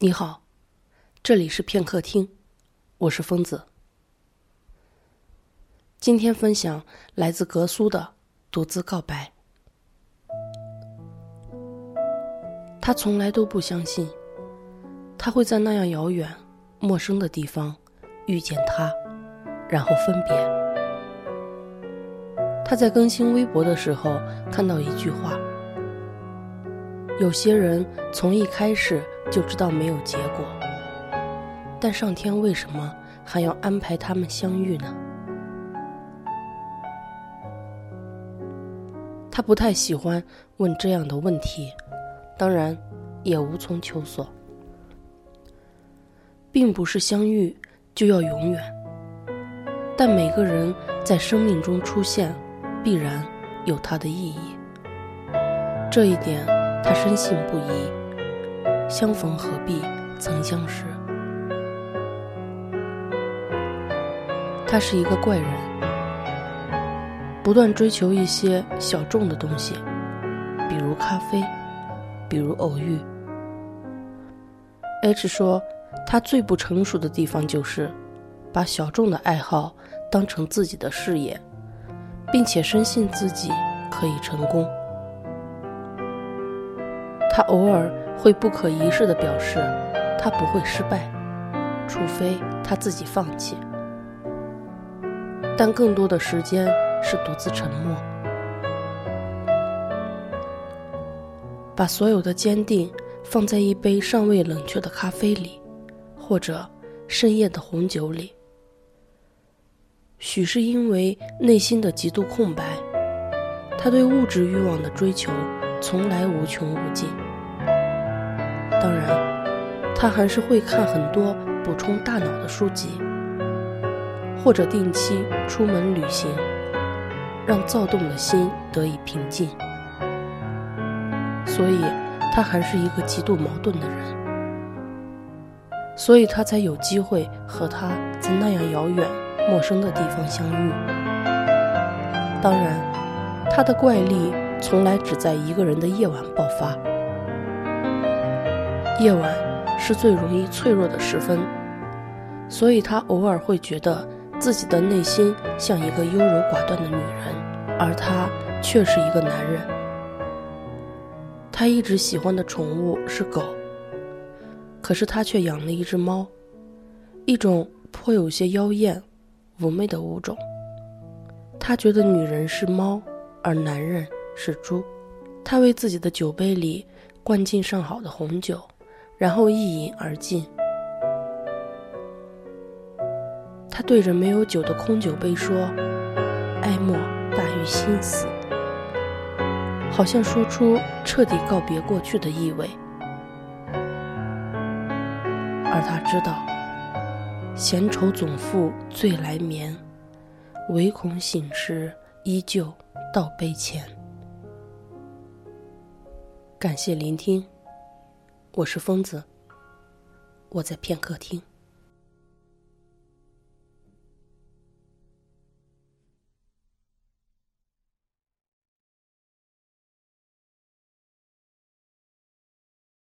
你好，这里是片刻听，我是疯子。今天分享来自格苏的独自告白。他从来都不相信，他会在那样遥远、陌生的地方遇见他，然后分别。他在更新微博的时候看到一句话：有些人从一开始。就知道没有结果，但上天为什么还要安排他们相遇呢？他不太喜欢问这样的问题，当然也无从求索。并不是相遇就要永远，但每个人在生命中出现，必然有它的意义。这一点他深信不疑。相逢何必曾相识。他是一个怪人，不断追求一些小众的东西，比如咖啡，比如偶遇。H 说，他最不成熟的地方就是把小众的爱好当成自己的事业，并且深信自己可以成功。他偶尔。会不可一世的表示，他不会失败，除非他自己放弃。但更多的时间是独自沉默，把所有的坚定放在一杯尚未冷却的咖啡里，或者深夜的红酒里。许是因为内心的极度空白，他对物质欲望的追求从来无穷无尽。当然，他还是会看很多补充大脑的书籍，或者定期出门旅行，让躁动的心得以平静。所以，他还是一个极度矛盾的人，所以他才有机会和他在那样遥远、陌生的地方相遇。当然，他的怪力从来只在一个人的夜晚爆发。夜晚是最容易脆弱的时分，所以他偶尔会觉得自己的内心像一个优柔寡断的女人，而他却是一个男人。他一直喜欢的宠物是狗，可是他却养了一只猫，一种颇有些妖艳、妩媚的物种。他觉得女人是猫，而男人是猪。他为自己的酒杯里灌进上好的红酒。然后一饮而尽。他对着没有酒的空酒杯说：“哀莫大于心死。”好像说出彻底告别过去的意味。而他知道，闲愁总负醉来眠，唯恐醒时依旧到杯前。感谢聆听。我是疯子，我在片刻听。